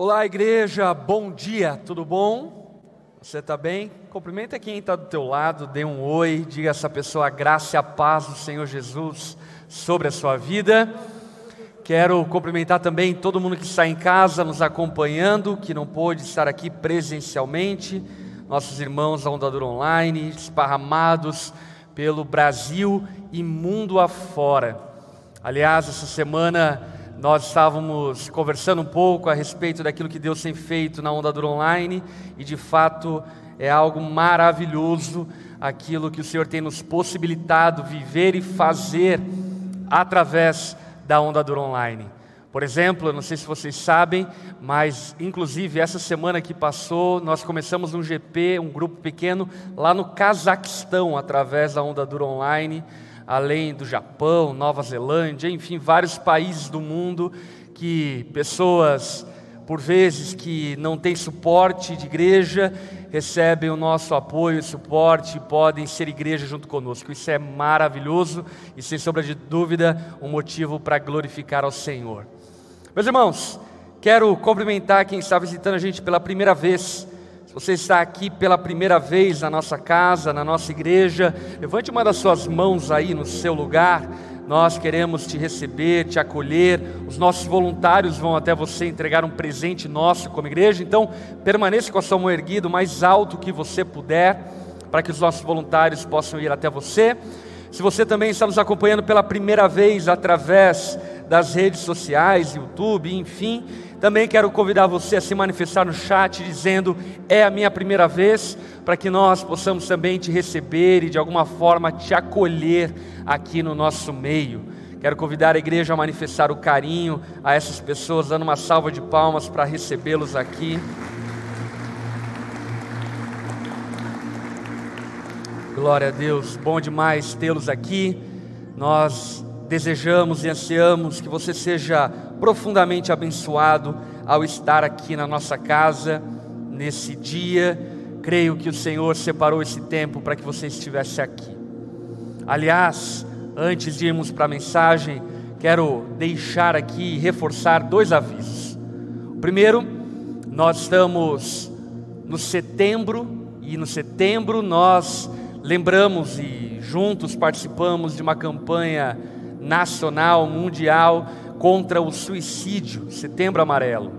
Olá, igreja, bom dia, tudo bom? Você está bem? Cumprimenta quem está do teu lado, dê um oi, diga a essa pessoa a graça e a paz do Senhor Jesus sobre a sua vida. Quero cumprimentar também todo mundo que está em casa nos acompanhando, que não pôde estar aqui presencialmente, nossos irmãos da Ondadura Online, esparramados pelo Brasil e mundo afora. Aliás, essa semana nós estávamos conversando um pouco a respeito daquilo que Deus tem feito na Ondadura Online e de fato é algo maravilhoso aquilo que o Senhor tem nos possibilitado viver e fazer através da Onda Dura Online. Por exemplo, eu não sei se vocês sabem, mas inclusive essa semana que passou, nós começamos um GP, um grupo pequeno, lá no Cazaquistão, através da Onda Dura Online, além do Japão, Nova Zelândia, enfim, vários países do mundo que pessoas por vezes que não têm suporte de igreja, recebem o nosso apoio e suporte e podem ser igreja junto conosco. Isso é maravilhoso e, sem sombra de dúvida, um motivo para glorificar ao Senhor. Meus irmãos, quero cumprimentar quem está visitando a gente pela primeira vez. Você está aqui pela primeira vez na nossa casa, na nossa igreja, levante uma das suas mãos aí no seu lugar nós queremos te receber, te acolher. Os nossos voluntários vão até você entregar um presente nosso como igreja. Então, permaneça com a sua mão erguida o mais alto que você puder, para que os nossos voluntários possam ir até você. Se você também está nos acompanhando pela primeira vez através das redes sociais, YouTube, enfim, também quero convidar você a se manifestar no chat dizendo: é a minha primeira vez, para que nós possamos também te receber e de alguma forma te acolher aqui no nosso meio. Quero convidar a igreja a manifestar o carinho a essas pessoas, dando uma salva de palmas para recebê-los aqui. Glória a Deus, bom demais tê-los aqui. Nós desejamos e ansiamos que você seja profundamente abençoado ao estar aqui na nossa casa nesse dia. Creio que o Senhor separou esse tempo para que você estivesse aqui. Aliás, antes de irmos para a mensagem, quero deixar aqui e reforçar dois avisos. O primeiro, nós estamos no setembro e no setembro nós lembramos e juntos participamos de uma campanha nacional, mundial contra o suicídio, Setembro Amarelo.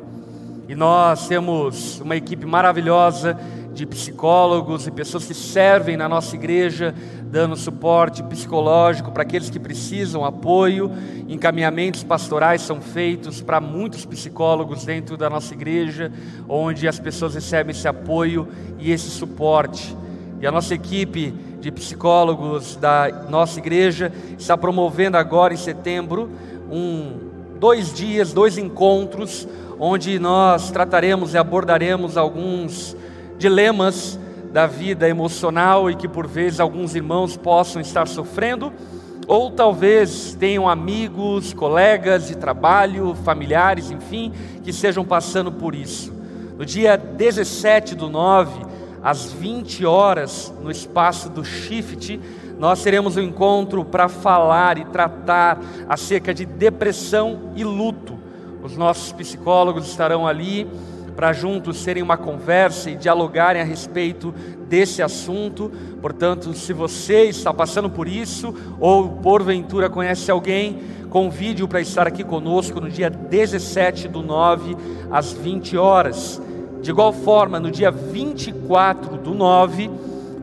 E nós temos uma equipe maravilhosa de psicólogos e pessoas que servem na nossa igreja, dando suporte psicológico para aqueles que precisam, apoio, encaminhamentos pastorais são feitos para muitos psicólogos dentro da nossa igreja, onde as pessoas recebem esse apoio e esse suporte. E a nossa equipe de psicólogos da nossa igreja está promovendo agora em setembro um, dois dias, dois encontros, onde nós trataremos e abordaremos alguns dilemas da vida emocional e que por vezes alguns irmãos possam estar sofrendo, ou talvez tenham amigos, colegas de trabalho, familiares, enfim, que estejam passando por isso. No dia 17 do 9, às 20 horas, no espaço do Shift, nós teremos um encontro para falar e tratar acerca de depressão e luto. Os nossos psicólogos estarão ali para juntos terem uma conversa e dialogarem a respeito desse assunto. Portanto, se você está passando por isso ou porventura conhece alguém, convide-o para estar aqui conosco no dia 17 do 9 às 20 horas. De igual forma, no dia 24 do 9,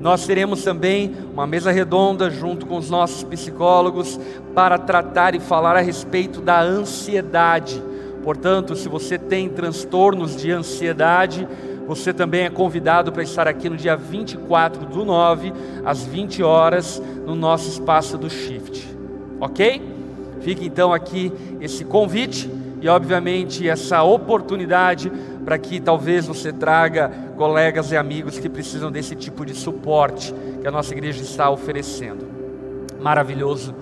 nós teremos também uma mesa redonda junto com os nossos psicólogos para tratar e falar a respeito da ansiedade. Portanto, se você tem transtornos de ansiedade, você também é convidado para estar aqui no dia 24 do 9, às 20 horas, no nosso espaço do Shift. Ok? Fique então aqui esse convite e, obviamente, essa oportunidade para que talvez você traga colegas e amigos que precisam desse tipo de suporte que a nossa igreja está oferecendo. Maravilhoso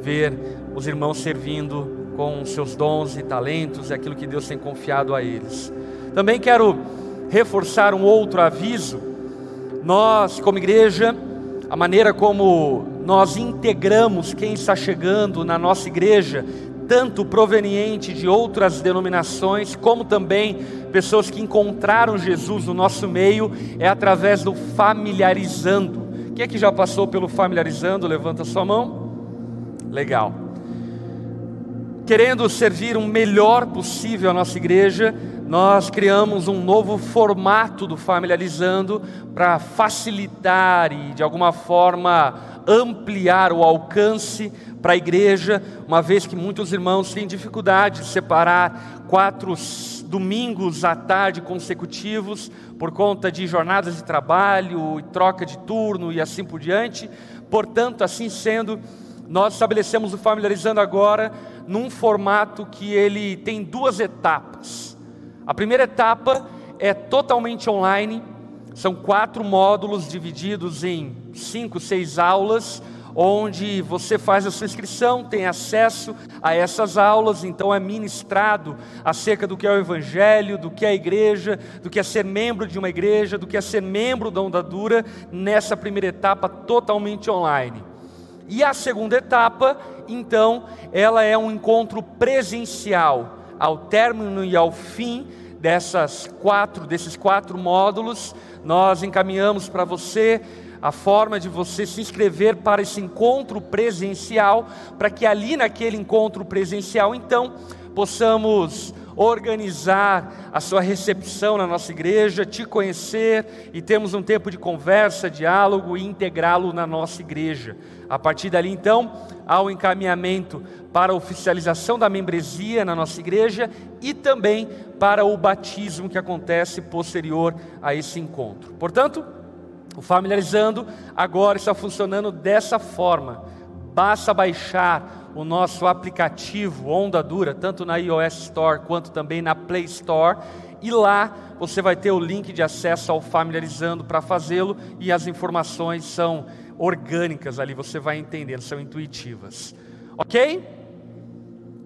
ver os irmãos servindo com seus dons e talentos e aquilo que Deus tem confiado a eles. Também quero reforçar um outro aviso. Nós, como igreja, a maneira como nós integramos quem está chegando na nossa igreja tanto proveniente de outras denominações, como também pessoas que encontraram Jesus no nosso meio, é através do familiarizando. Quem é que já passou pelo familiarizando? Levanta sua mão. Legal. Querendo servir o melhor possível à nossa igreja, nós criamos um novo formato do familiarizando para facilitar e de alguma forma ampliar o alcance para a igreja, uma vez que muitos irmãos têm dificuldade de separar quatro domingos à tarde consecutivos por conta de jornadas de trabalho, troca de turno e assim por diante. Portanto, assim sendo, nós estabelecemos o Familiarizando agora num formato que ele tem duas etapas. A primeira etapa é totalmente online, são quatro módulos divididos em cinco, seis aulas onde você faz a sua inscrição, tem acesso a essas aulas, então é ministrado acerca do que é o Evangelho, do que é a igreja, do que é ser membro de uma igreja, do que é ser membro da Ondadura, nessa primeira etapa totalmente online. E a segunda etapa, então, ela é um encontro presencial, ao término e ao fim dessas quatro, desses quatro módulos, nós encaminhamos para você a forma de você se inscrever para esse encontro presencial, para que ali naquele encontro presencial, então, possamos organizar a sua recepção na nossa igreja, te conhecer e temos um tempo de conversa, diálogo e integrá-lo na nossa igreja. A partir dali, então, há o um encaminhamento para a oficialização da membresia na nossa igreja e também para o batismo que acontece posterior a esse encontro. Portanto, o familiarizando agora está funcionando dessa forma. Basta baixar o nosso aplicativo Onda Dura, tanto na iOS Store quanto também na Play Store, e lá você vai ter o link de acesso ao familiarizando para fazê-lo e as informações são orgânicas ali, você vai entendendo, são intuitivas. OK?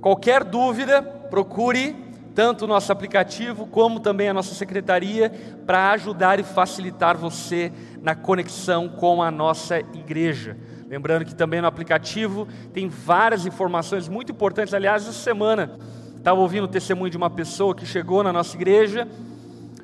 Qualquer dúvida, procure tanto o nosso aplicativo como também a nossa secretaria para ajudar e facilitar você na conexão com a nossa igreja. Lembrando que também no aplicativo tem várias informações muito importantes. Aliás, essa semana estava ouvindo o testemunho de uma pessoa que chegou na nossa igreja.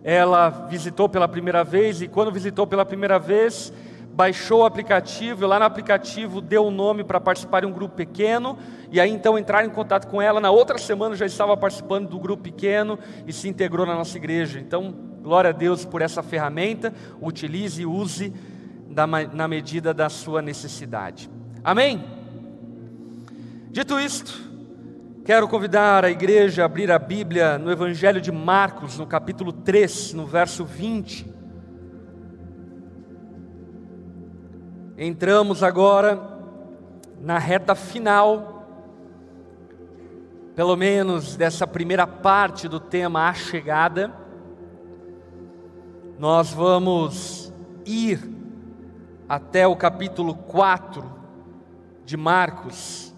Ela visitou pela primeira vez e quando visitou pela primeira vez, baixou o aplicativo, lá no aplicativo deu o um nome para participar de um grupo pequeno, e aí então entraram em contato com ela, na outra semana já estava participando do grupo pequeno e se integrou na nossa igreja. Então, glória a Deus por essa ferramenta, utilize e use na medida da sua necessidade. Amém? Dito isto, quero convidar a igreja a abrir a Bíblia no Evangelho de Marcos, no capítulo 3, no verso 20. Entramos agora na reta final, pelo menos dessa primeira parte do tema A Chegada. Nós vamos ir até o capítulo 4 de Marcos,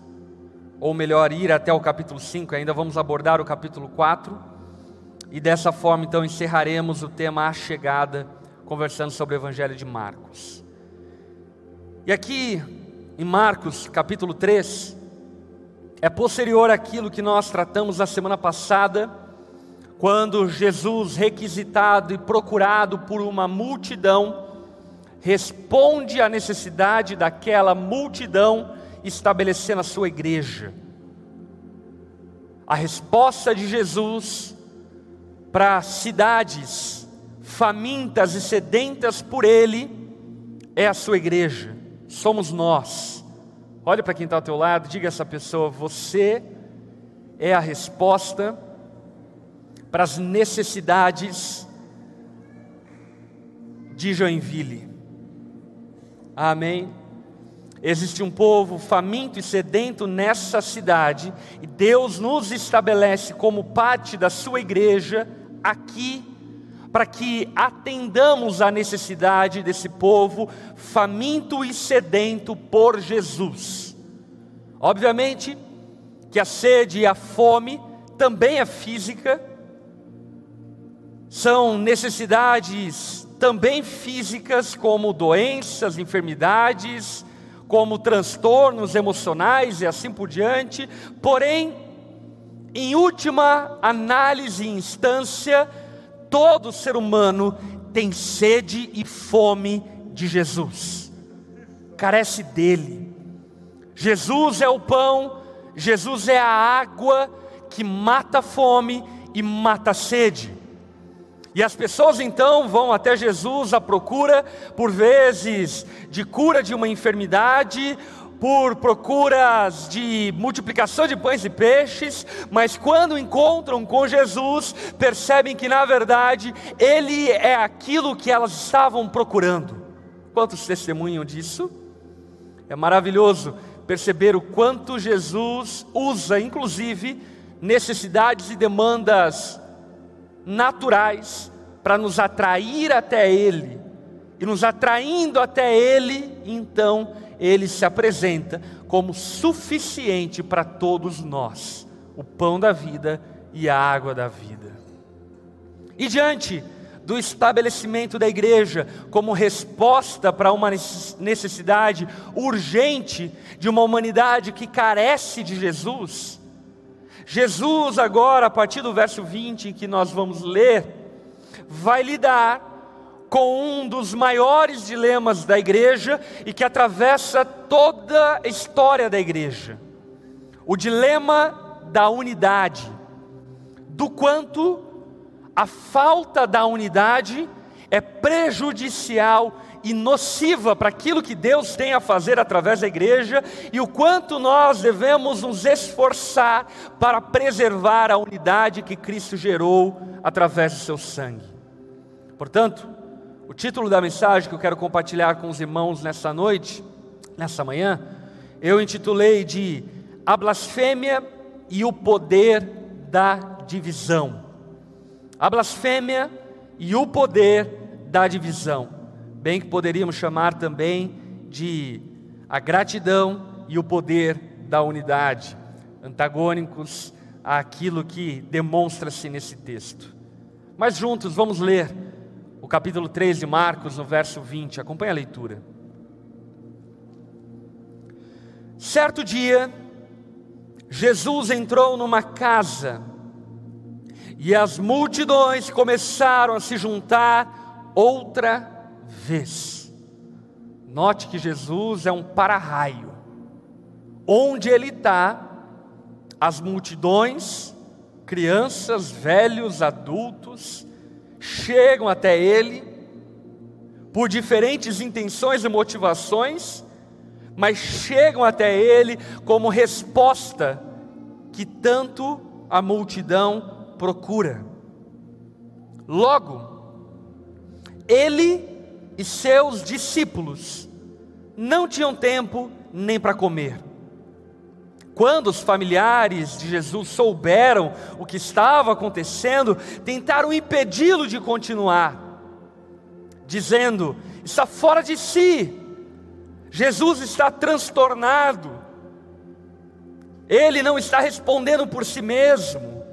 ou melhor, ir até o capítulo 5, ainda vamos abordar o capítulo 4, e dessa forma então encerraremos o tema A Chegada, conversando sobre o Evangelho de Marcos. E aqui em Marcos capítulo 3, é posterior àquilo que nós tratamos na semana passada, quando Jesus, requisitado e procurado por uma multidão, responde à necessidade daquela multidão estabelecendo a sua igreja. A resposta de Jesus para cidades famintas e sedentas por Ele é a sua igreja somos nós. Olha para quem está ao teu lado, diga a essa pessoa: você é a resposta para as necessidades de Joinville. Amém. Existe um povo faminto e sedento nessa cidade, e Deus nos estabelece como parte da sua igreja aqui para que atendamos à necessidade desse povo faminto e sedento por Jesus. Obviamente que a sede e a fome também é física, são necessidades também físicas, como doenças, enfermidades, como transtornos emocionais e assim por diante, porém, Em última análise e instância, todo ser humano tem sede e fome de Jesus, carece dele. Jesus é o pão, Jesus é a água que mata a fome e mata a sede. E as pessoas então vão até Jesus à procura, por vezes, de cura de uma enfermidade, por procuras de multiplicação de pães e peixes, mas quando encontram com Jesus, percebem que na verdade Ele é aquilo que elas estavam procurando. Quantos testemunham disso? É maravilhoso perceber o quanto Jesus usa, inclusive, necessidades e demandas naturais para nos atrair até Ele. E nos atraindo até Ele, então Ele se apresenta como suficiente para todos nós, o pão da vida e a água da vida. E diante do estabelecimento da igreja como resposta para uma necessidade urgente de uma humanidade que carece de Jesus, Jesus, agora, a partir do verso 20 que nós vamos ler, vai lidar com um dos maiores dilemas da igreja e que atravessa toda a história da igreja: o dilema da unidade, do quanto a falta da unidade é prejudicial e nociva para aquilo que Deus tem a fazer através da igreja e o quanto nós devemos nos esforçar para preservar a unidade que Cristo gerou através do seu sangue. Portanto, o título da mensagem que eu quero compartilhar com os irmãos nessa noite, nessa manhã, eu intitulei de A Blasfêmia e o Poder da Divisão. A blasfêmia e o poder da divisão bem que poderíamos chamar também de a gratidão e o poder da unidade, antagônicos àquilo que demonstra-se nesse texto. Mas juntos vamos ler o capítulo 3 de Marcos, no verso 20. Acompanhe a leitura. Certo dia, Jesus entrou numa casa e as multidões começaram a se juntar outra vez. Note que Jesus é um para-raio. Onde ele está, as multidões, crianças, velhos, adultos, chegam até ele por diferentes intenções e motivações, mas chegam até ele como resposta que tanto a multidão procura. Logo, ele e seus discípulos não tinham tempo nem para comer. Quando os familiares de Jesus souberam o que estava acontecendo, tentaram impedi-lo de continuar, dizendo: está fora de si, Jesus está transtornado, ele não está respondendo por si mesmo,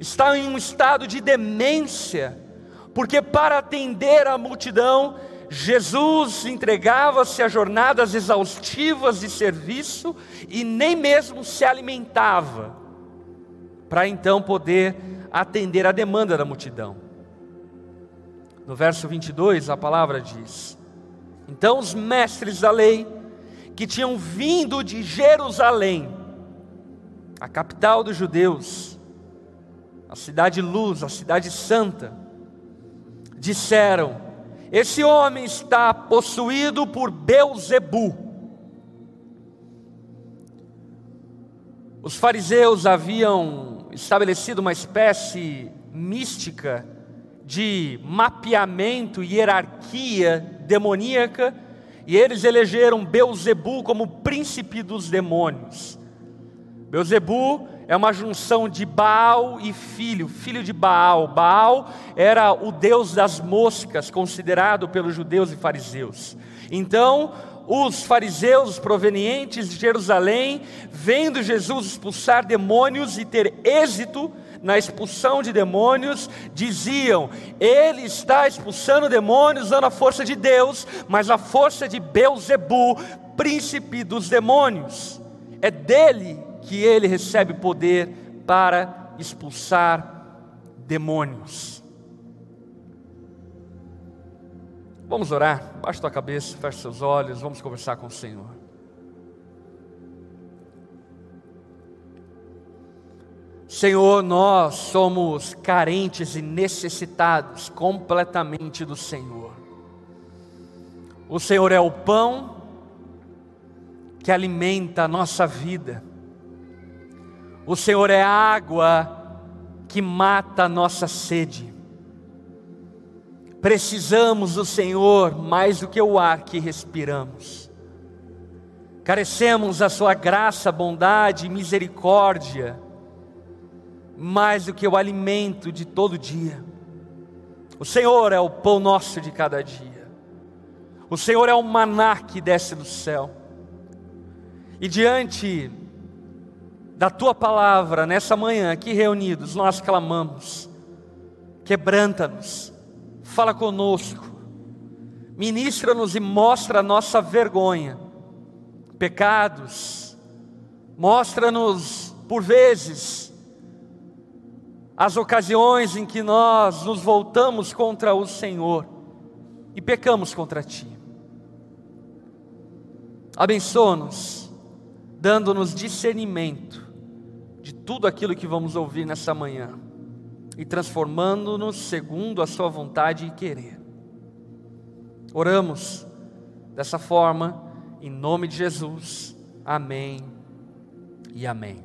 está em um estado de demência porque para atender a multidão, Jesus entregava-se a jornadas exaustivas de serviço e nem mesmo se alimentava, para então poder atender a demanda da multidão. No verso 22, a palavra diz: Então os mestres da lei, que tinham vindo de Jerusalém, a capital dos judeus, a cidade luz, a cidade santa, disseram: Esse homem está possuído por Beuzebu. Os fariseus haviam estabelecido uma espécie mística de mapeamento e hierarquia demoníaca, e eles elegeram Beuzebu como príncipe dos demônios. Beuzebu é uma junção de Baal e filho, filho de Baal. Baal era o deus das moscas, considerado pelos judeus e fariseus. Então, os fariseus provenientes de Jerusalém, vendo Jesus expulsar demônios e ter êxito na expulsão de demônios, diziam: Ele está expulsando demônios usando a força de Deus, mas a força de Beuzebu, príncipe dos demônios. É dele que ele recebe poder para expulsar demônios. Vamos orar? Baixe tua cabeça, feche seus olhos, vamos conversar com o Senhor. Senhor, nós somos carentes e necessitados completamente do Senhor. O Senhor é o pão que alimenta a nossa vida. O Senhor é a água que mata a nossa sede. Precisamos do Senhor mais do que o ar que respiramos. Carecemos da Sua graça, bondade e misericórdia, mais do que o alimento de todo dia. O Senhor é o pão nosso de cada dia. O Senhor é o maná que desce do céu. E diante da tua palavra, nessa manhã aqui reunidos, nós clamamos: quebranta-nos fala conosco, ministra-nos e mostra a nossa vergonha, pecados, mostra-nos, por vezes, as ocasiões em que nós nos voltamos contra o Senhor e pecamos contra Ti. Abençoa-nos, dando-nos discernimento de tudo aquilo que vamos ouvir nessa manhã e transformando-nos segundo a Sua vontade e querer. Oramos dessa forma, em nome de Jesus. Amém e amém.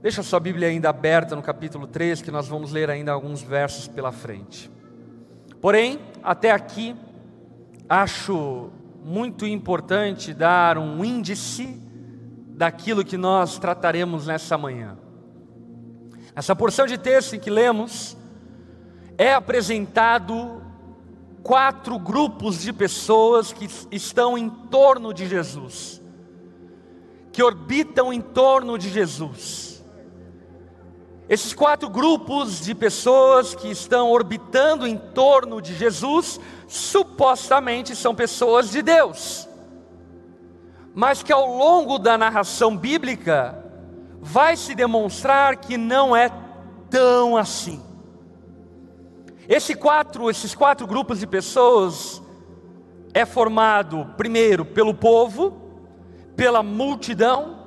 Deixa a sua Bíblia ainda aberta no capítulo 3, que nós vamos ler ainda alguns versos pela frente. Porém, até aqui, acho muito importante dar um índice daquilo que nós trataremos nessa manhã. Essa porção de texto em que lemos é apresentado quatro grupos de pessoas que estão em torno de Jesus, que orbitam em torno de Jesus. Esses quatro grupos de pessoas que estão orbitando em torno de Jesus, supostamente são pessoas de Deus, mas que ao longo da narração bíblica, vai se demonstrar que não é tão assim. Esse quatro, esses quatro grupos de pessoas é formado primeiro pelo povo, pela multidão,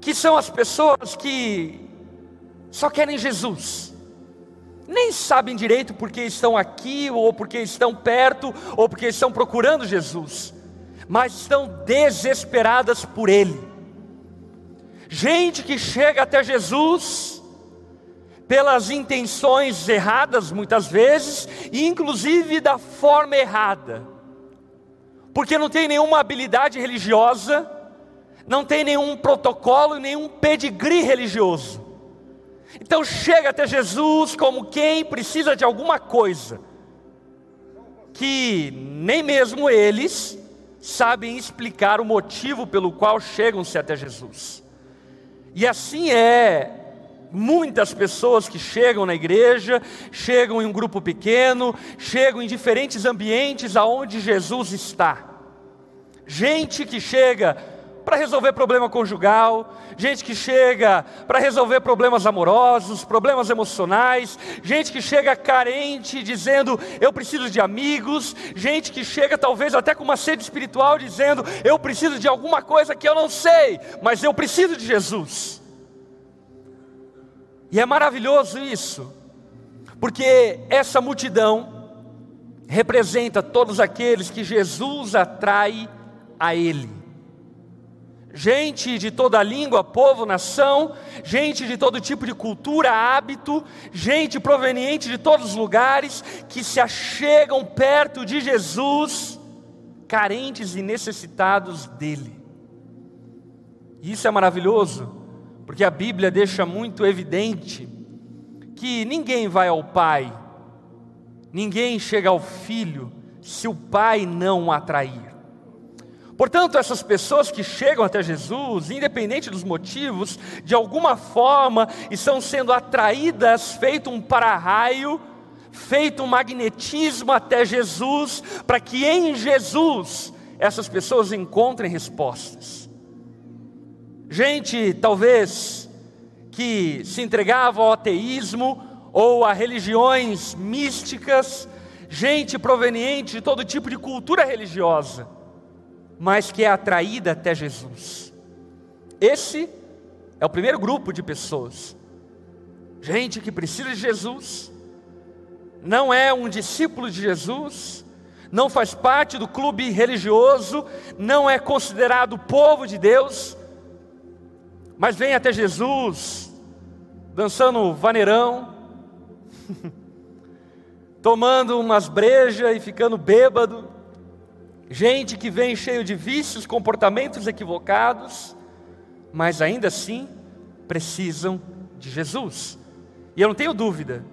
que são as pessoas que só querem Jesus. Nem sabem direito porque estão aqui, ou porque estão perto, ou porque estão procurando Jesus, mas estão desesperadas por Ele gente que chega até Jesus pelas intenções erradas, muitas vezes, e inclusive da forma errada, porque não tem nenhuma habilidade religiosa, não tem nenhum protocolo, nenhum pedigree religioso. Então chega até Jesus como quem precisa de alguma coisa, que nem mesmo eles sabem explicar o motivo pelo qual chegam-se até Jesus. E assim é. Muitas pessoas que chegam na igreja, chegam em um grupo pequeno, chegam em diferentes ambientes aonde Jesus está. Gente que chega para resolver problema conjugal, gente que chega para resolver problemas amorosos, problemas emocionais, gente que chega carente dizendo eu preciso de amigos, gente que chega talvez até com uma sede espiritual dizendo eu preciso de alguma coisa que eu não sei, mas eu preciso de Jesus. E é maravilhoso isso, porque essa multidão representa todos aqueles que Jesus atrai a Ele gente de toda língua, povo, nação, gente de todo tipo de cultura, hábito, gente proveniente de todos os lugares que se achegam perto de Jesus, carentes e necessitados dele. E isso é maravilhoso, porque a Bíblia deixa muito evidente que ninguém vai ao Pai, ninguém chega ao Filho, se o Pai não o atrair. Portanto, essas pessoas que chegam até Jesus, independente dos motivos, de alguma forma estão sendo atraídas, feito um para-raio, feito um magnetismo até Jesus, para que em Jesus essas pessoas encontrem respostas. gente talvez que se entregava ao ateísmo ou a religiões místicas, gente proveniente de todo tipo de cultura religiosa, mas que é atraída até Jesus. Esse é o primeiro grupo de pessoas. Gente que precisa de Jesus, não é um discípulo de Jesus, não faz parte do clube religioso, não é considerado povo de Deus, mas vem até Jesus, dançando vaneirão, tomando umas brejas e ficando bêbado, gente que vem cheio de vícios, comportamentos equivocados, mas ainda assim precisam de Jesus. E eu não tenho dúvida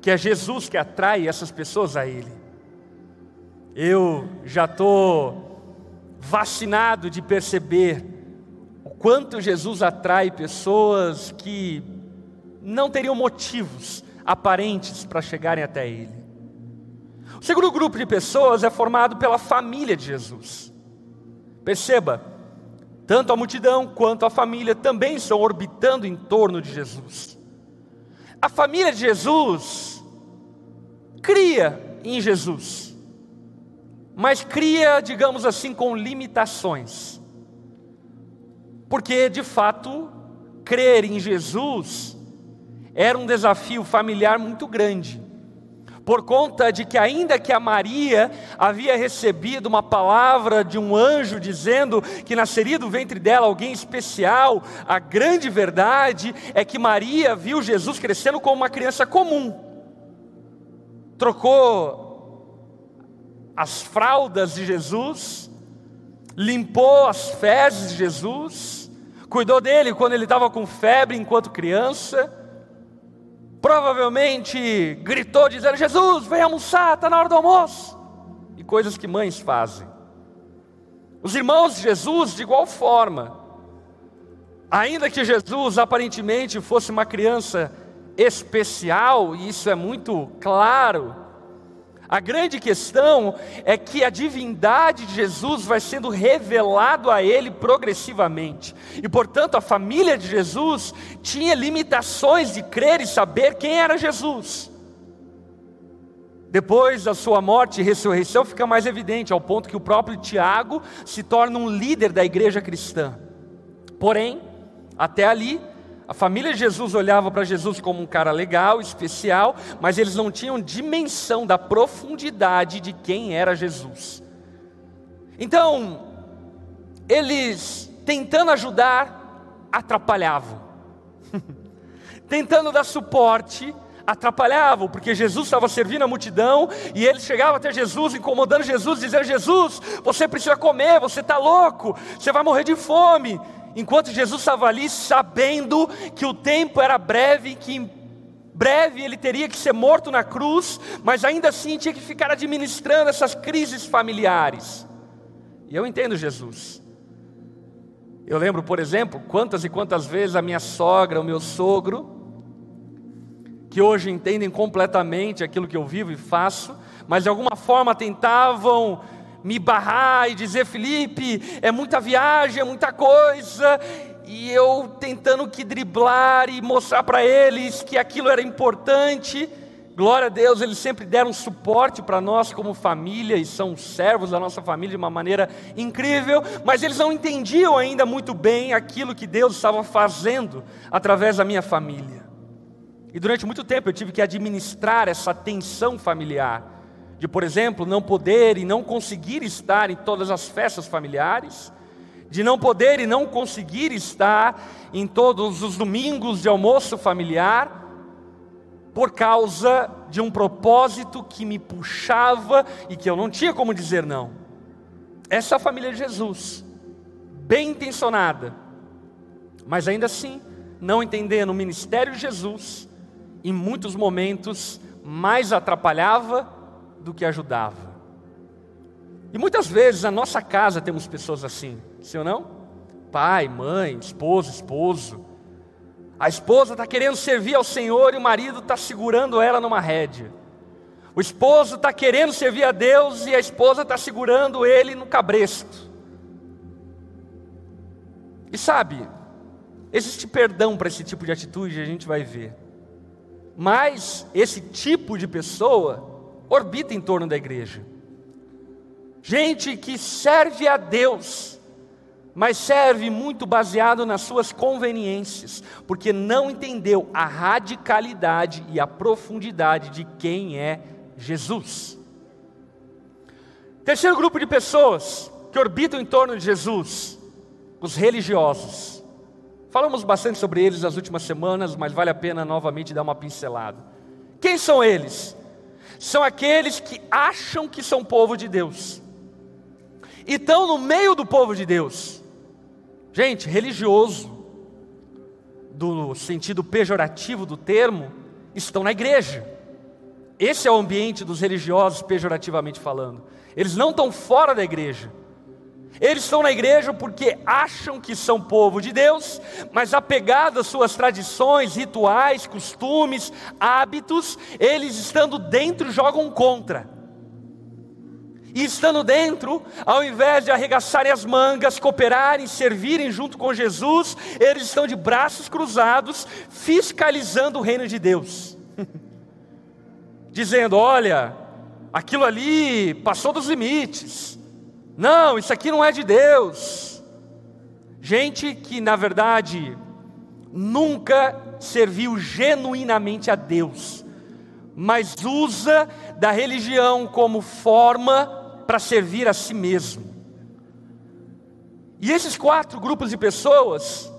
que é Jesus que atrai essas pessoas a Ele. Eu já estou vacinado de perceber o quanto Jesus atrai pessoas que não teriam motivos aparentes para chegarem até Ele. O segundo grupo de pessoas é formado pela família de Jesus. Perceba, tanto a multidão quanto a família também estão orbitando em torno de Jesus. A família de Jesus cria em Jesus, mas cria, digamos assim, com limitações. Porque, de fato, crer em Jesus era um desafio familiar muito grande, por conta de que, ainda que a Maria havia recebido uma palavra de um anjo dizendo que nasceria do ventre dela alguém especial, a grande verdade é que Maria viu Jesus crescendo como uma criança comum, trocou as fraldas de Jesus, limpou as fezes de Jesus, cuidou dele quando ele estava com febre enquanto criança, provavelmente gritou dizendo: Jesus, vem almoçar, está na hora do almoço. E coisas que mães fazem. Os irmãos de Jesus, de igual forma, ainda que Jesus aparentemente fosse uma criança especial, e isso é muito claro, a grande questão é que a divindade de Jesus vai sendo revelado a ele progressivamente. E portanto, a família de Jesus tinha limitações de crer e saber quem era Jesus. Depois da sua morte e ressurreição fica mais evidente, ao ponto que o próprio Tiago se torna um líder da igreja cristã. Porém, até ali, a família de Jesus olhava para Jesus como um cara legal, especial, mas eles não tinham dimensão da profundidade de quem era Jesus. Então, eles tentando ajudar, atrapalhavam. tentando dar suporte, atrapalhavam, porque Jesus estava servindo a multidão e eles chegavam até Jesus, incomodando Jesus, dizendo: Jesus, você precisa comer, você está louco, você vai morrer de fome enquanto Jesus estava ali, sabendo que o tempo era breve, que em breve ele teria que ser morto na cruz, mas ainda assim tinha que ficar administrando essas crises familiares. E eu entendo Jesus. Eu lembro, por exemplo, quantas e quantas vezes a minha sogra, o meu sogro, que hoje entendem completamente aquilo que eu vivo e faço, mas de alguma forma tentavam me barrar e dizer: Felipe, é muita viagem, é muita coisa, e eu tentando que driblar e mostrar para eles que aquilo era importante. Glória a Deus, eles sempre deram suporte para nós como família e são servos da nossa família de uma maneira incrível, mas eles não entendiam ainda muito bem aquilo que Deus estava fazendo através da minha família. E durante muito tempo eu tive que administrar essa tensão familiar de, por exemplo, não poder e não conseguir estar em todas as festas familiares, de não poder e não conseguir estar em todos os domingos de almoço familiar, por causa de um propósito que me puxava e que eu não tinha como dizer não. Essa é a família de Jesus, bem intencionada, mas ainda assim, não entendendo o ministério de Jesus, em muitos momentos mais atrapalhava do que ajudava. E muitas vezes na nossa casa temos pessoas assim, sim ou não? Pai, mãe, esposa, esposo. A esposa está querendo servir ao Senhor e o marido está segurando ela numa rédea. O esposo está querendo servir a Deus e a esposa está segurando ele no cabresto. E sabe, Existe perdão para esse tipo de atitude, a gente vai ver. Mas esse tipo de pessoa orbita em torno da igreja. Gente que serve a Deus, mas serve muito baseado nas suas conveniências, porque não entendeu a radicalidade e a profundidade de quem é Jesus. Terceiro grupo de pessoas que orbitam em torno de Jesus, os religiosos. Falamos bastante sobre eles nas últimas semanas, mas vale a pena novamente dar uma pincelada. Quem são eles? São aqueles que acham que são povo de Deus, e estão no meio do povo de Deus. Gente, religioso, do sentido pejorativo do termo, estão na igreja. Esse é o ambiente dos religiosos, pejorativamente falando. Eles não estão fora da igreja. Eles estão na igreja porque acham que são povo de Deus, mas apegados às suas tradições, rituais, costumes, hábitos, eles estando dentro jogam contra. E estando dentro, ao invés de arregaçarem as mangas, cooperarem, servirem junto com Jesus, eles estão de braços cruzados, fiscalizando o reino de Deus. Dizendo: olha, aquilo ali passou dos limites. Não, isso aqui não é de Deus. Gente que, na verdade, nunca serviu genuinamente a Deus, mas usa da religião como forma para servir a si mesmo. E esses quatro grupos de pessoas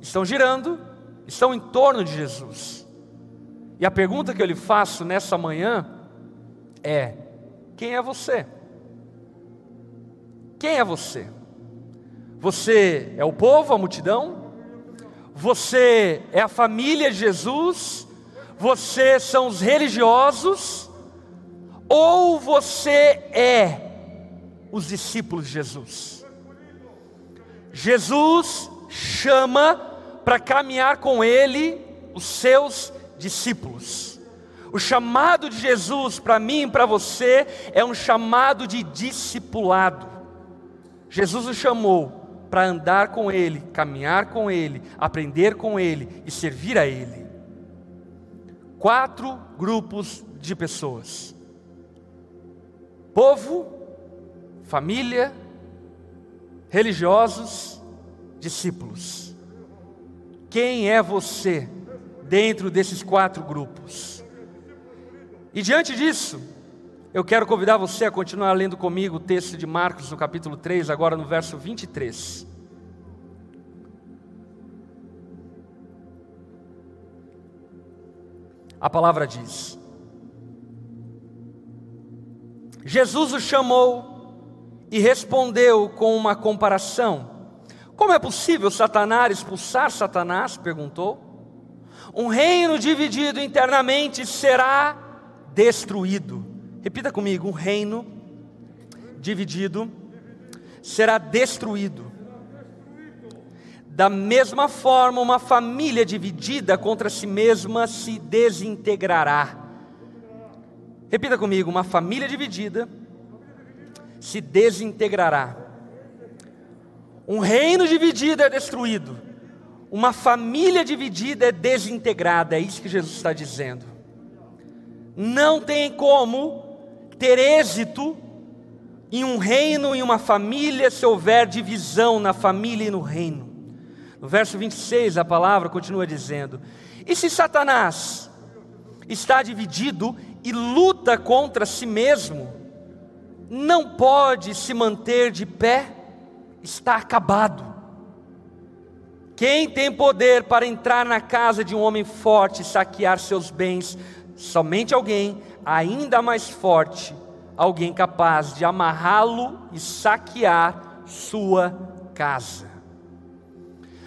estão girando, estão em torno de Jesus. E a pergunta que eu lhe faço nessa manhã é: quem é você? Quem é você? Você é o povo, a multidão? Você é a família de Jesus? Você são os religiosos? Ou você é os discípulos de Jesus. Jesus chama para caminhar com ele os seus discípulos. O chamado de Jesus para mim e para você é um chamado de discipulado. Jesus o chamou para andar com ele, caminhar com ele, aprender com ele e servir a ele. Quatro grupos de pessoas: povo, família, religiosos, discípulos. Quem é você dentro desses quatro grupos? E diante disso, eu quero convidar você a continuar lendo comigo o texto de Marcos no capítulo 3, agora no verso 23. A palavra diz: Jesus o chamou e respondeu com uma comparação: Como é possível Satanás expulsar Satanás? perguntou. Um reino dividido internamente será destruído. Repita comigo: um reino dividido será destruído. Da mesma forma, uma família dividida contra si mesma se desintegrará. Repita comigo: uma família dividida se desintegrará. Um reino dividido é destruído. Uma família dividida é desintegrada. É isso que Jesus está dizendo. Não tem como ter êxito em um reino, em uma família, se houver divisão na família e no reino. No verso 26, a palavra continua dizendo: E se Satanás está dividido e luta contra si mesmo, não pode se manter de pé, está acabado. Quem tem poder para entrar na casa de um homem forte e saquear seus bens? Somente alguém ainda mais forte, alguém capaz de amarrá-lo e saquear sua casa.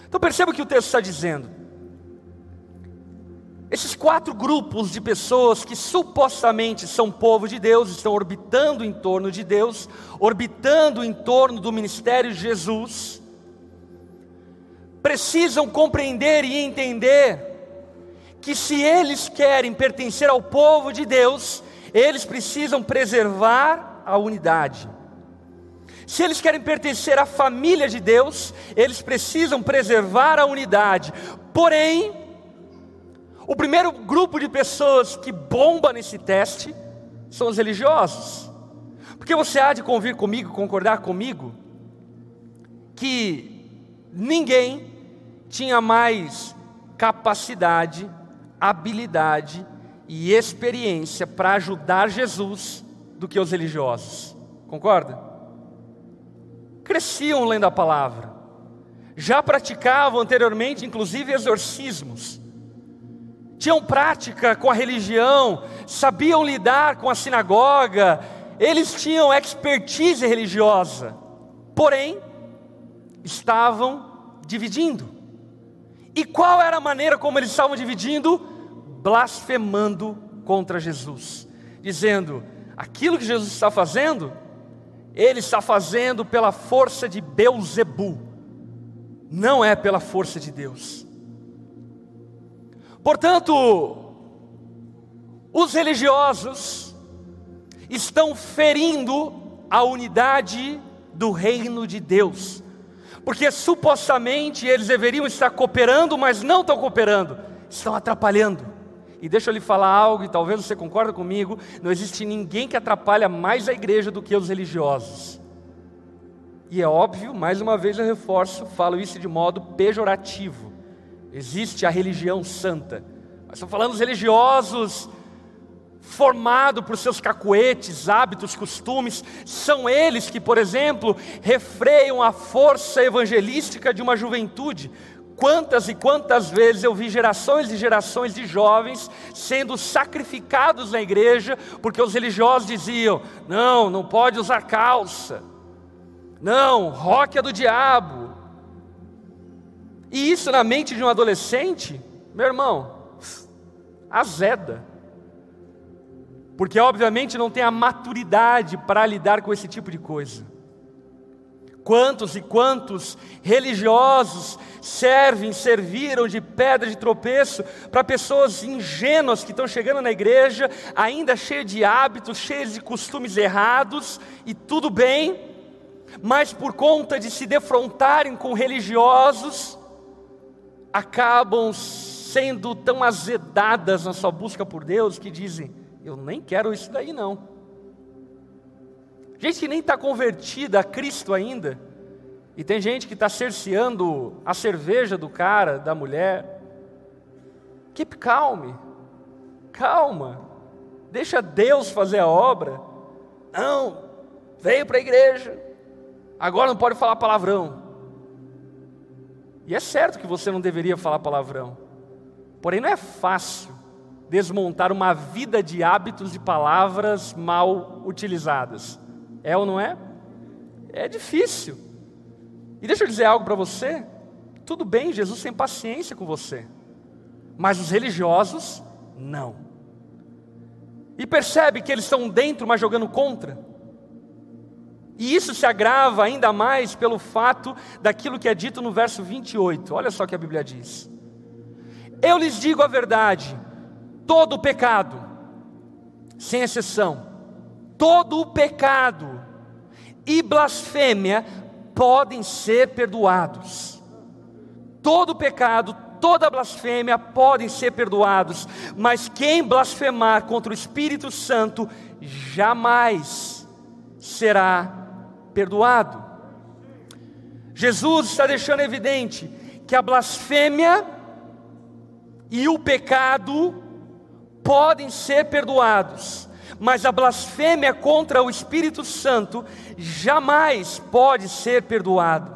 Então perceba o que o texto está dizendo. Esses quatro grupos de pessoas que supostamente são povo de Deus, estão orbitando em torno de Deus, orbitando em torno do ministério de Jesus, precisam compreender e entender que se eles querem pertencer ao povo de Deus, eles precisam preservar a unidade. Se eles querem pertencer à família de Deus, eles precisam preservar a unidade. Porém, o primeiro grupo de pessoas que bomba nesse teste são os religiosos. Porque você há de convir comigo, concordar comigo, que ninguém tinha mais capacidade, habilidade e experiência para ajudar Jesus do que os religiosos. Concorda? Cresciam lendo a palavra, já praticavam anteriormente, inclusive, exorcismos, tinham prática com a religião, sabiam lidar com a sinagoga, eles tinham expertise religiosa, porém, estavam dividindo. E qual era a maneira como eles estavam dividindo? Blasfemando contra Jesus, dizendo: aquilo que Jesus está fazendo, ele está fazendo pela força de Beuzebu, não é pela força de Deus. Portanto, os religiosos estão ferindo a unidade do reino de Deus, porque supostamente eles deveriam estar cooperando, mas não estão cooperando, estão atrapalhando. E deixa eu lhe falar algo, e talvez você concorde comigo: não existe ninguém que atrapalha mais a igreja do que os religiosos. E é óbvio, mais uma vez eu reforço, falo isso de modo pejorativo. Existe a religião santa, mas estou falando dos religiosos formado por seus cacuetes, hábitos, costumes, são eles que, por exemplo, refreiam a força evangelística de uma juventude. Quantas e quantas vezes eu vi gerações e gerações de jovens sendo sacrificados na igreja, porque os religiosos diziam: não, não pode usar calça, não, rock é do diabo. E isso na mente de um adolescente, meu irmão, azeda porque obviamente não tem a maturidade para lidar com esse tipo de coisa. Quantos e quantos religiosos servem, serviram de pedra de tropeço para pessoas ingênuas que estão chegando na igreja, ainda cheias de hábitos, cheias de costumes errados, e tudo bem, mas por conta de se defrontarem com religiosos, acabam sendo tão azedadas na sua busca por Deus que dizem: eu nem quero isso daí não. Gente que nem está convertida a Cristo ainda, e tem gente que está cerceando a cerveja do cara, da mulher. Keep calm, calma, deixa Deus fazer a obra. Não, veio para a igreja, agora não pode falar palavrão. E é certo que você não deveria falar palavrão, porém não é fácil desmontar uma vida de hábitos e palavras mal utilizadas. É ou não é? É difícil. E deixa eu dizer algo para você. Tudo bem, Jesus tem paciência com você. Mas os religiosos, não. E percebe que eles estão dentro, mas jogando contra. E isso se agrava ainda mais pelo fato daquilo que é dito no verso 28. Olha só o que a Bíblia diz. Eu lhes digo a verdade, todo o pecado, sem exceção, todo o pecado e blasfêmia podem ser perdoados. Todo pecado, toda blasfêmia podem ser perdoados, mas quem blasfemar contra o Espírito Santo jamais será perdoado. Jesus está deixando evidente que a blasfêmia e o pecado podem ser perdoados, mas a blasfêmia contra o Espírito Santo jamais pode ser perdoado,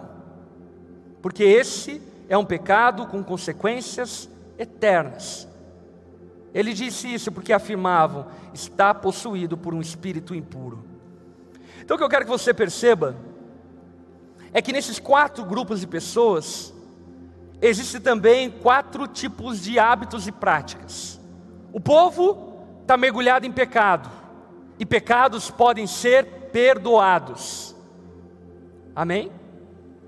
porque esse é um pecado com consequências eternas. Ele disse isso porque afirmavam está possuído por um espírito impuro. Então o que eu quero que você perceba é que nesses quatro grupos de pessoas existem também quatro tipos de hábitos e práticas. O povo está mergulhado em pecado, e pecados podem ser perdoados. Amém?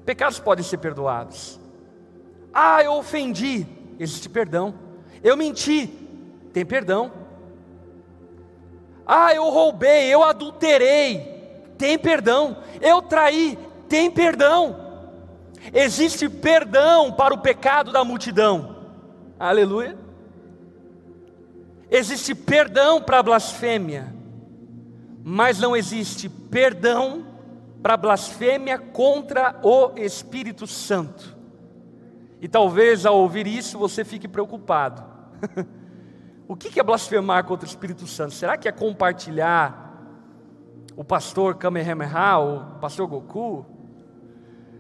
Pecados podem ser perdoados. Ah, eu ofendi, existe perdão. Eu menti, tem perdão. Ah, eu roubei, eu adulterei, tem perdão. Eu traí, tem perdão. Existe perdão para o pecado da multidão. Aleluia. Existe perdão para a blasfêmia, mas não existe perdão para a blasfêmia contra o Espírito Santo. E talvez ao ouvir isso você fique preocupado. o que é blasfemar contra o Espírito Santo? Será que é compartilhar o pastor Kamehameha, o pastor Goku?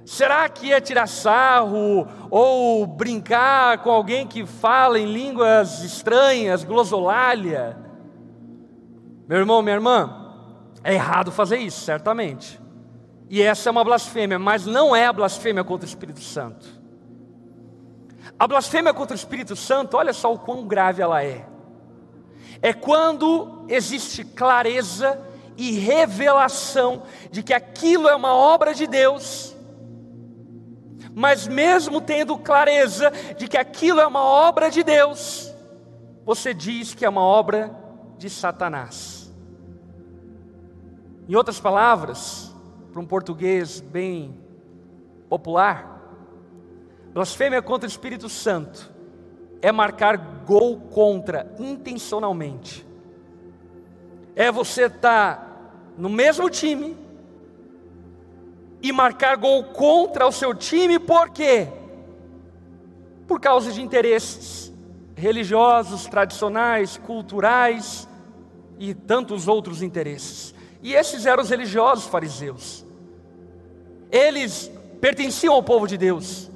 Será que é tirar sarro ou brincar com alguém que fala em línguas estranhas, glossolália? Meu irmão, minha irmã, é errado fazer isso, certamente. E essa é uma blasfêmia, mas não é a blasfêmia contra o Espírito Santo. A blasfêmia contra o Espírito Santo, olha só o quão grave ela é. É quando existe clareza e revelação de que aquilo é uma obra de Deus mas mesmo tendo clareza de que aquilo é uma obra de Deus, você diz que é uma obra de Satanás. Em outras palavras, para um português bem popular, blasfêmia contra o Espírito Santo é marcar gol contra intencionalmente. É você estar tá no mesmo time, e marcar gol contra o seu time, por quê? Por causa de interesses religiosos, tradicionais, culturais e tantos outros interesses. E esses eram os religiosos fariseus. Eles pertenciam ao povo de Deus,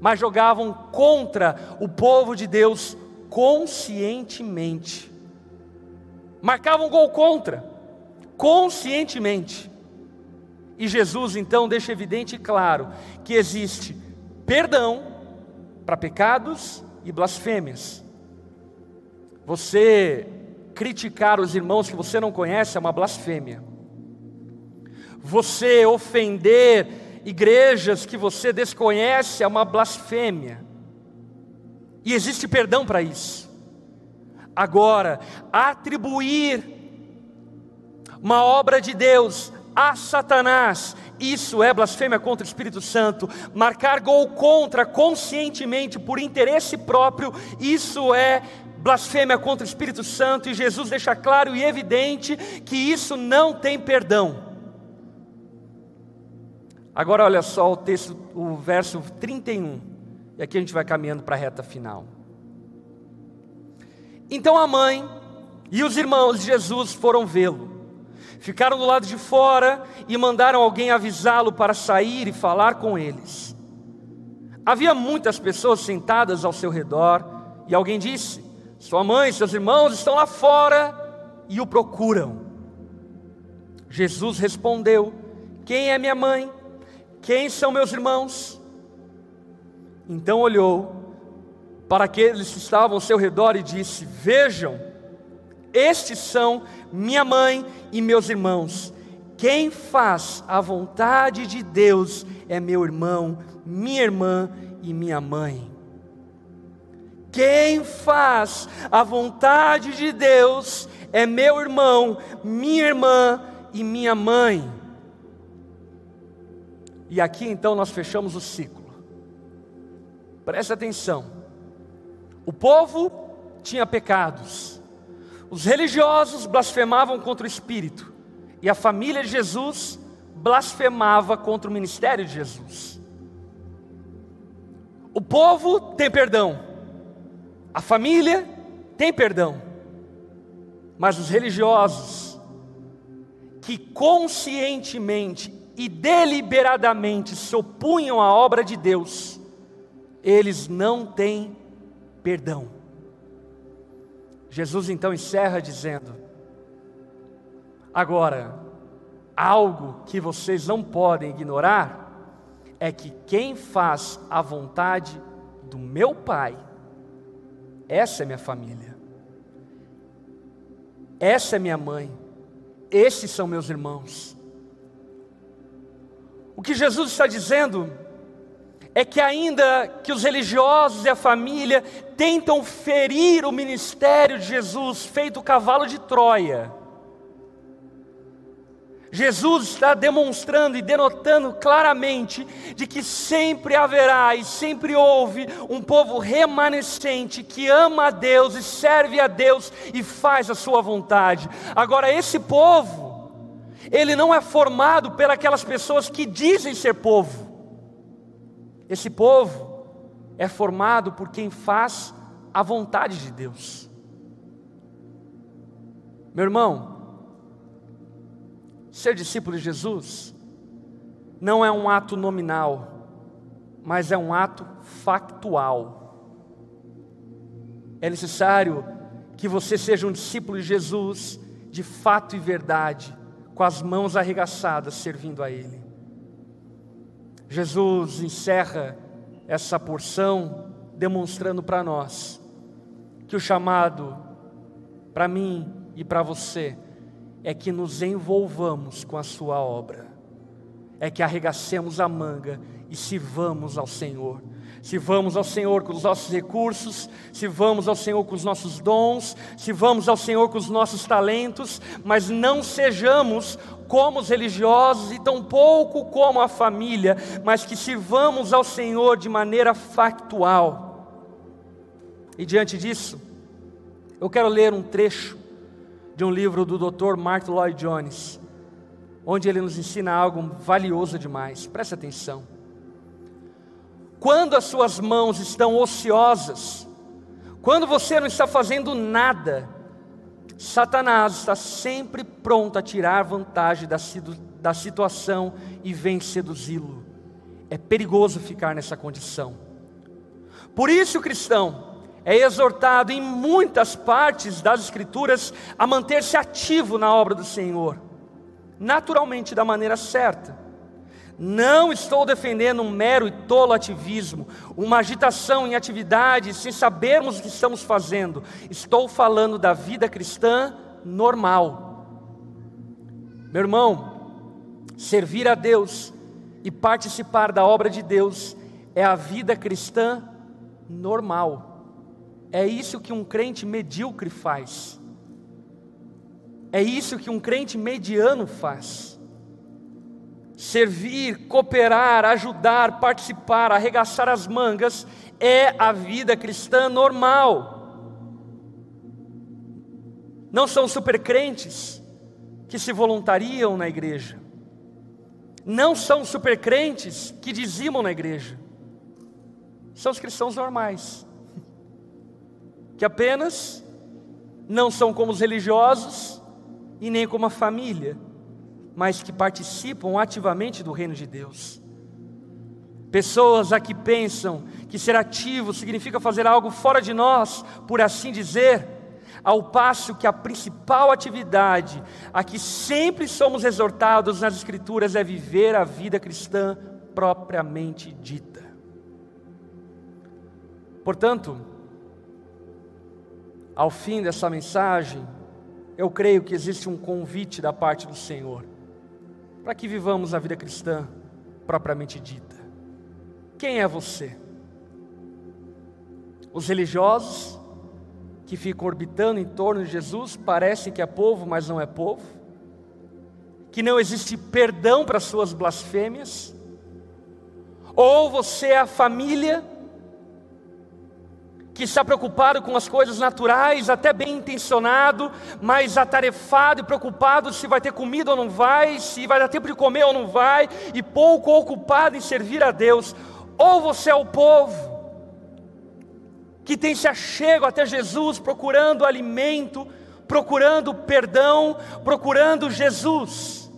mas jogavam contra o povo de Deus conscientemente. Marcavam gol contra, conscientemente. E Jesus então deixa evidente e claro que existe perdão para pecados e blasfêmias. Você criticar os irmãos que você não conhece é uma blasfêmia. Você ofender igrejas que você desconhece é uma blasfêmia. E existe perdão para isso. Agora, atribuir uma obra de Deus a Satanás. Isso é blasfêmia contra o Espírito Santo. Marcar gol contra conscientemente por interesse próprio, isso é blasfêmia contra o Espírito Santo. E Jesus deixa claro e evidente que isso não tem perdão. Agora olha só o texto, o verso 31. E aqui a gente vai caminhando para a reta final. Então a mãe e os irmãos de Jesus foram vê-lo Ficaram do lado de fora e mandaram alguém avisá-lo para sair e falar com eles. Havia muitas pessoas sentadas ao seu redor e alguém disse: Sua mãe seus irmãos estão lá fora e o procuram. Jesus respondeu: Quem é minha mãe? Quem são meus irmãos? Então olhou para aqueles que estavam ao seu redor e disse: Vejam, estes são minha mãe e meus irmãos. Quem faz a vontade de Deus é meu irmão, minha irmã e minha mãe. Quem faz a vontade de Deus é meu irmão, minha irmã e minha mãe. E aqui então nós fechamos o ciclo. Preste atenção. O povo tinha pecados os religiosos blasfemavam contra o Espírito, e a família de Jesus blasfemava contra o ministério de Jesus. O povo tem perdão, a família tem perdão, mas os religiosos, que conscientemente e deliberadamente se opunham à obra de Deus, eles não têm perdão. Jesus então encerra dizendo: Agora, algo que vocês não podem ignorar é que quem faz a vontade do meu Pai, essa é minha família, essa é minha mãe, esses são meus irmãos. O que Jesus está dizendo é que, ainda que os religiosos e a família tentam ferir o ministério de Jesus, feito cavalo de Troia, Jesus está demonstrando e denotando claramente de que sempre haverá e sempre houve um povo remanescente que ama a Deus e serve a Deus e faz a sua vontade. Agora, esse povo, ele não é formado pelas pessoas que dizem ser povo. Esse povo é formado por quem faz a vontade de Deus. Meu irmão, Ser discípulo de Jesus não é um ato nominal, mas é um ato factual. É necessário que você seja um discípulo de Jesus de fato e verdade, com as mãos arregaçadas servindo a Ele. Jesus encerra essa porção demonstrando para nós que o chamado para mim e para você é que nos envolvamos com a Sua obra, é que arregacemos a manga e sirvamos ao Senhor. Se vamos ao Senhor com os nossos recursos, se vamos ao Senhor com os nossos dons, se vamos ao Senhor com os nossos talentos, mas não sejamos como os religiosos e tampouco como a família, mas que sirvamos ao Senhor de maneira factual. E diante disso, eu quero ler um trecho de um livro do Dr. Martin Lloyd Jones, onde ele nos ensina algo valioso demais. Preste atenção. Quando as suas mãos estão ociosas, quando você não está fazendo nada, Satanás está sempre pronto a tirar vantagem da, da situação e vem seduzi-lo. É perigoso ficar nessa condição. Por isso, cristão, é exortado em muitas partes das Escrituras a manter-se ativo na obra do Senhor, naturalmente da maneira certa. Não estou defendendo um mero e tolo ativismo, uma agitação em atividade sem sabermos o que estamos fazendo. Estou falando da vida cristã normal. Meu irmão, servir a Deus e participar da obra de Deus é a vida cristã normal. É isso que um crente medíocre faz. É isso que um crente mediano faz. Servir, cooperar, ajudar, participar, arregaçar as mangas é a vida cristã normal. Não são supercrentes que se voluntariam na igreja. Não são supercrentes que dizimam na igreja. São os cristãos normais que apenas não são como os religiosos e nem como a família, mas que participam ativamente do reino de Deus. Pessoas aqui pensam que ser ativo significa fazer algo fora de nós, por assim dizer, ao passo que a principal atividade a que sempre somos exortados nas Escrituras é viver a vida cristã propriamente dita. Portanto, ao fim dessa mensagem, eu creio que existe um convite da parte do Senhor para que vivamos a vida cristã propriamente dita. Quem é você? Os religiosos que ficam orbitando em torno de Jesus parecem que é povo, mas não é povo? Que não existe perdão para suas blasfêmias? Ou você é a família que está preocupado com as coisas naturais, até bem intencionado, mas atarefado e preocupado se vai ter comida ou não vai, se vai dar tempo de comer ou não vai, e pouco ocupado em servir a Deus. Ou você é o povo que tem se achego até Jesus, procurando alimento, procurando perdão, procurando Jesus.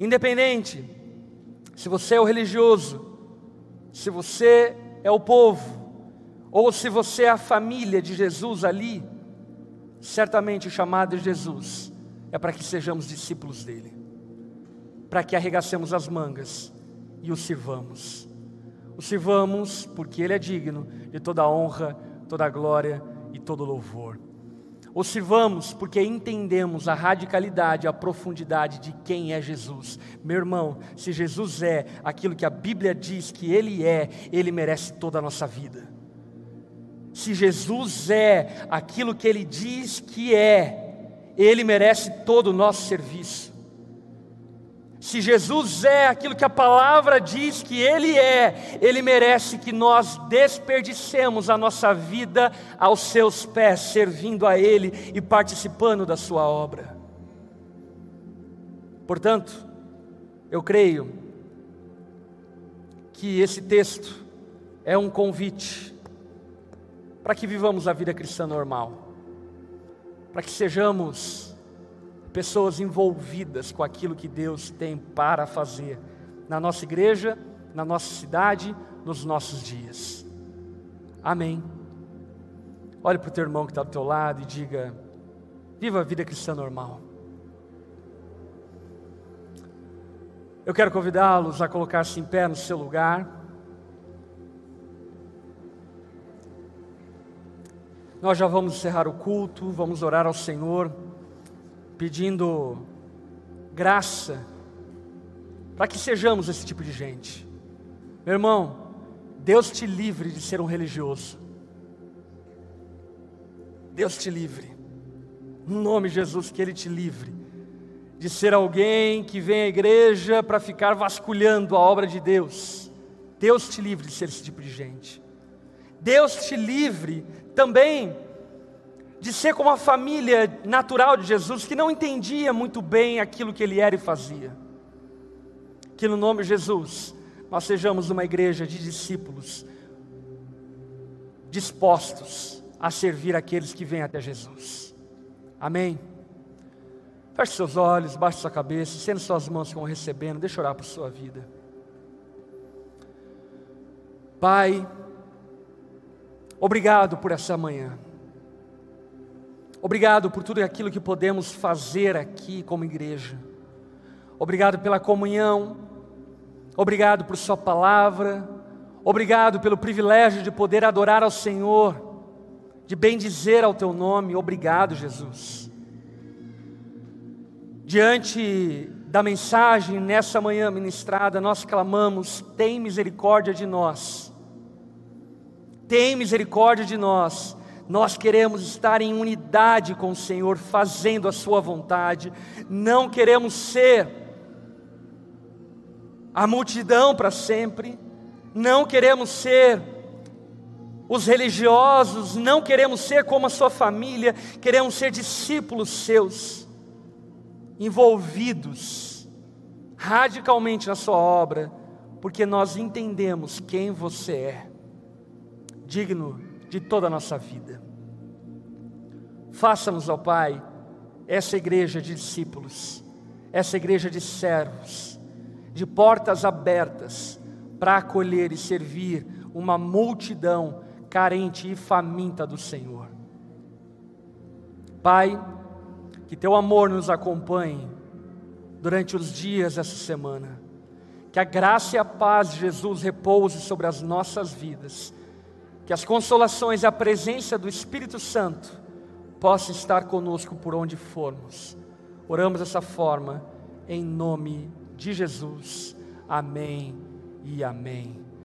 Independente se você é o religioso, se você é o povo, ou se você é a família de Jesus ali, certamente o chamado de Jesus é para que sejamos discípulos dele, para que arregacemos as mangas e o sirvamos. O sirvamos porque ele é digno de toda a honra, toda a glória e todo louvor ou sirvamos porque entendemos a radicalidade, a profundidade de quem é Jesus. Meu irmão, se Jesus é aquilo que a Bíblia diz que Ele é, Ele merece toda a nossa vida. Se Jesus é aquilo que Ele diz que é, Ele merece todo o nosso serviço. Se Jesus é aquilo que a palavra diz que Ele é, Ele merece que nós desperdicemos a nossa vida aos seus pés, servindo a Ele e participando da Sua obra. Portanto, eu creio que esse texto é um convite para que vivamos a vida cristã normal, para que sejamos pessoas envolvidas com aquilo que Deus tem para fazer na nossa igreja, na nossa cidade, nos nossos dias. Amém. Olhe para o teu irmão que está do teu lado e diga: viva a vida cristã normal. Eu quero convidá-los a colocar-se em pé no seu lugar. Nós já vamos encerrar o culto, vamos orar ao Senhor pedindo graça para que sejamos esse tipo de gente. Meu irmão, Deus te livre de ser um religioso. Deus te livre. No nome de Jesus, que Ele te livre de ser alguém que vem à igreja para ficar vasculhando a obra de Deus. Deus te livre de ser esse tipo de gente. Deus te livre também de ser como a família natural de Jesus, que não entendia muito bem aquilo que ele era e fazia. Que no nome de Jesus, nós sejamos uma igreja de discípulos, dispostos a servir aqueles que vêm até Jesus. Amém? Feche seus olhos, baixe sua cabeça, estenda suas mãos como recebendo, deixa eu orar por sua vida. Pai, obrigado por essa manhã. Obrigado por tudo aquilo que podemos fazer aqui como igreja. Obrigado pela comunhão. Obrigado por Sua palavra. Obrigado pelo privilégio de poder adorar ao Senhor, de bendizer ao Teu nome. Obrigado, Jesus. Diante da mensagem nessa manhã ministrada, nós clamamos: tem misericórdia de nós. Tem misericórdia de nós nós queremos estar em unidade com o Senhor, fazendo a Sua vontade, não queremos ser a multidão para sempre, não queremos ser os religiosos, não queremos ser como a sua família, queremos ser discípulos seus, envolvidos radicalmente na sua obra, porque nós entendemos quem você é, digno de toda a nossa vida. Faça-nos, ó Pai, essa igreja de discípulos, essa igreja de servos, de portas abertas para acolher e servir uma multidão carente e faminta do Senhor. Pai, que teu amor nos acompanhe durante os dias dessa semana. Que a graça e a paz de Jesus repouse sobre as nossas vidas que as consolações e a presença do Espírito Santo possam estar conosco por onde formos. Oramos dessa forma, em nome de Jesus. Amém e amém.